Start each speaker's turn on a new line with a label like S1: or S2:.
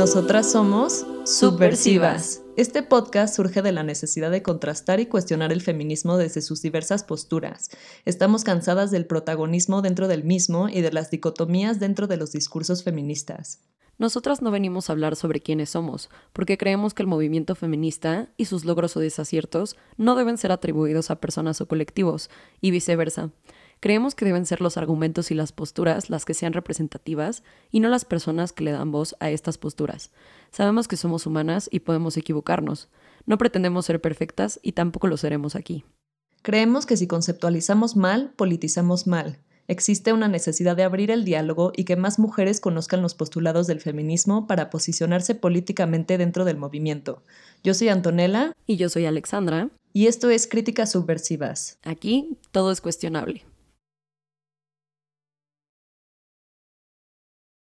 S1: Nosotras somos Subversivas. Este podcast surge de la necesidad de contrastar y cuestionar el feminismo desde sus diversas posturas. Estamos cansadas del protagonismo dentro del mismo y de las dicotomías dentro de los discursos feministas.
S2: Nosotras no venimos a hablar sobre quiénes somos, porque creemos que el movimiento feminista y sus logros o desaciertos no deben ser atribuidos a personas o colectivos, y viceversa. Creemos que deben ser los argumentos y las posturas las que sean representativas y no las personas que le dan voz a estas posturas. Sabemos que somos humanas y podemos equivocarnos. No pretendemos ser perfectas y tampoco lo seremos aquí.
S1: Creemos que si conceptualizamos mal, politizamos mal. Existe una necesidad de abrir el diálogo y que más mujeres conozcan los postulados del feminismo para posicionarse políticamente dentro del movimiento. Yo soy Antonella.
S2: Y yo soy Alexandra.
S1: Y esto es Críticas Subversivas.
S2: Aquí todo es cuestionable.